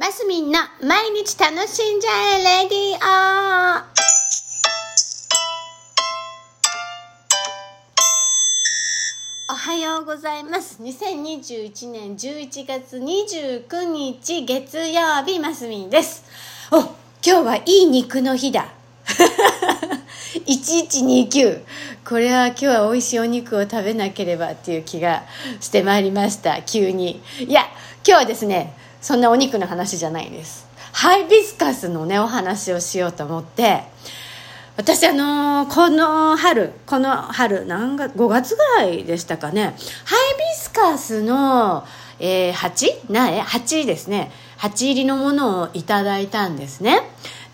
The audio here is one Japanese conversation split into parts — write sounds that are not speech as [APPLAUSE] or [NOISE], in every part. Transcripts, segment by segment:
マスミンの毎日楽しんじゃえレディオおはようございます。2021年11月29日月曜日、マスミンです。お、今日はいい肉の日だ。[LAUGHS] 1129これは今日は美味しいお肉を食べなければっていう気がしてまいりました急にいや今日はですねそんなお肉の話じゃないです。ハイビスカスのねお話をしようと思って私あのーこの春この春何月5月ぐらいでしたかね。ハイビスカスの、えー、鉢？苗？鉢ですね。鉢入りのものをいただいたんですね。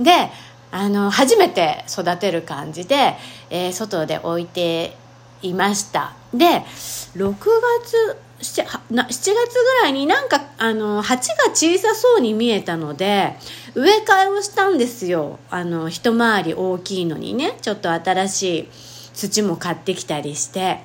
であの初めて育てる感じで、えー外で置いていました。で6月 7, な7月ぐらいになんかあの鉢が小さそうに見えたので植え替えをしたんですよ。あの一回り大きいのにね。ちょっと新しい土も買ってきたりして。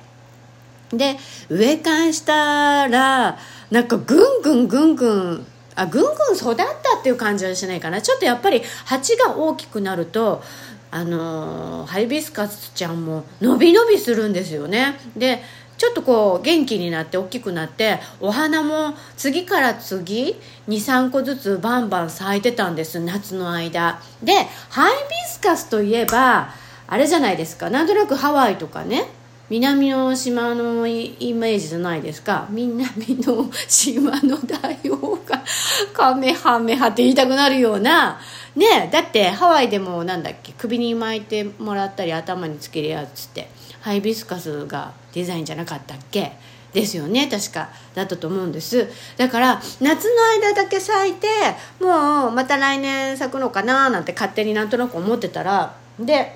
で植え替えしたらなんかぐんぐんぐんぐんあぐんぐん育ったっていう感じはしないかな。ちょっとやっぱり鉢が大きくなるとあのハイビスカスちゃんも伸び伸びするんですよね。でちょっとこう元気になって大きくなってお花も次から次23個ずつバンバン咲いてたんです夏の間。でハイビスカスといえばあれじゃないですか。なんとなくハワイとかね南の島のイメージじゃないですか。南の島の大王がカメハメハって言いたくなるような。ねだってハワイでもなんだっけ首に巻いてもらったり頭につけるやつって。ハイビスカスがデザインじゃなかったっけ？ですよね確か。だったと思うんです。だから夏の間だけ咲いてもうまた来年咲くのかななんて勝手になんとなく思ってたらで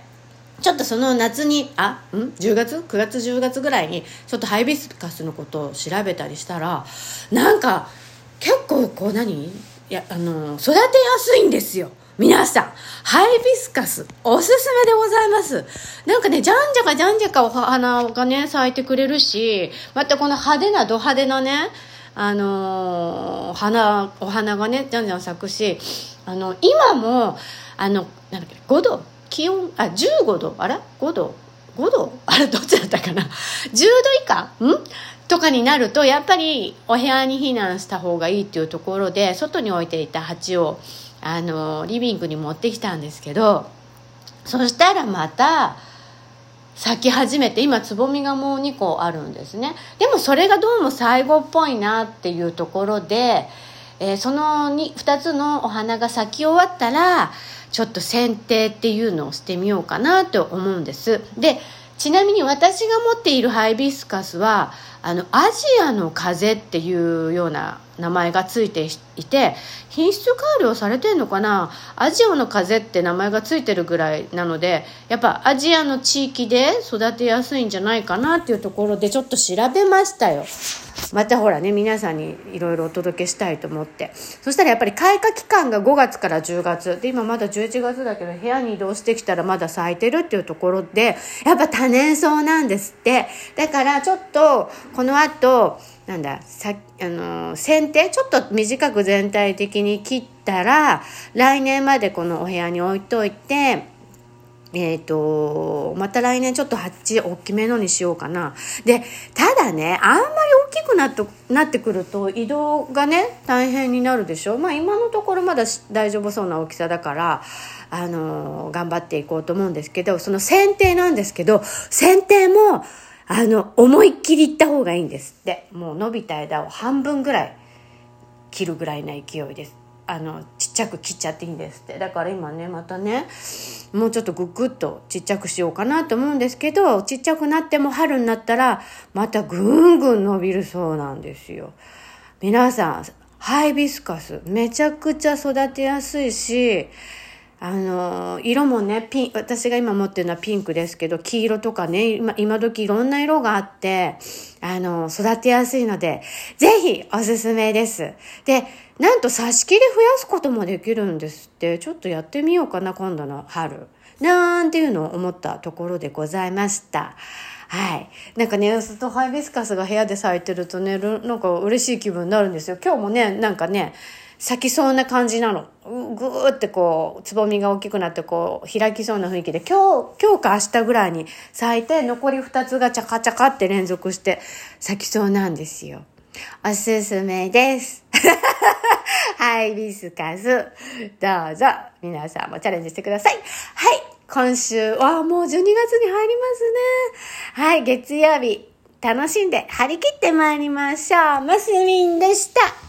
ちょっとその夏にあん？10月？9月？10月ぐらいにちょっとハイビスカスのことを調べたりしたらなんか結構こう何？いやあの育てやすいんですよ。皆さんハイビスカスおすすめでございます。なんかねじゃんじゃかじゃんじゃかお花がね咲いてくれるしまたこの派手なド派手なねあのー花お花がねじゃんじゃん咲くしあの今もあのなんだっけ5度気温あ15度あれ5度？5度？あ [LAUGHS] れどっちだったかな？10度以下？ん？とかになるとやっぱりお部屋に避難した方がいいっていうところで外に置いていた鉢をあのリビングに持ってきたんですけどそしたらまた咲き始めて今つぼみがもう2個あるんですね。でもそれがどうも最後っぽいなっていうところで、えーその 2, 2つのお花が咲き終わったらちょっと剪定っていうのをしてみようかなと思うんです。でちなみに私が持っているハイビスカスはあのアジアの風っていうような名前がついていて品質改良されてんのかな？アジアの風って名前がついてるぐらいなのでやっぱアジアの地域で育てやすいんじゃないかなっていうところでちょっと調べましたよ。またほらね皆さんにいろいろお届けしたいと思って。そしたらやっぱり開花期間が5月から10月。で今まだ11月だけど部屋に移動してきたらまだ咲いてるっていうところでやっぱ多年草なんですって。だからちょっとこの後なんださあの剪定ちょっと短く全体的に切ったら来年までこのお部屋に置いといてえー、とまた来年ちょっと鉢大きめのにしようかな。でただねあんまりきくなってなってくると移動がね大変になるでしょ？まあ今のところまだ大丈夫そうな大きさだからあの頑張っていこうと思うんですけどその剪定なんですけど剪定もあの思いっきりいった方がいいんですって。もう伸びた枝を半分ぐらい切るぐらいな勢いです。あのちっちゃく切っちゃっていいんですって。だから今ねまたねもうちょっとググッとちっちゃくしようかなと思うんですけどちっちゃくなっても春になったらまたぐんぐん伸びるそうなんですよ。皆さんハイビスカスめちゃくちゃ育てやすいしあの色もねピン私が今持ってるのはピンクですけど黄色とかね今今時いろんな色があってあの育てやすいのでぜひおすすめですでなんと挿し木で増やすこともできるんですってちょっとやってみようかな今度の春なんていうのを思ったところでございましたはい。なんかね、ずっとハイビスカスが部屋で咲いてるとね、なんか嬉しい気分になるんですよ。今日もね、なんかね、咲きそうな感じなの。ぐーってこう、つぼみが大きくなってこう、開きそうな雰囲気で、今日、今日か明日ぐらいに咲いて、残り2つがチャカチャカって連続して咲きそうなんですよ。おすすめです。ハ [LAUGHS] イビスカス。どうぞ、皆さんもチャレンジしてください。はい。今週はもう12月に入りますね。はい。月曜日、楽しんで張り切って参りましょう。マスミンでした。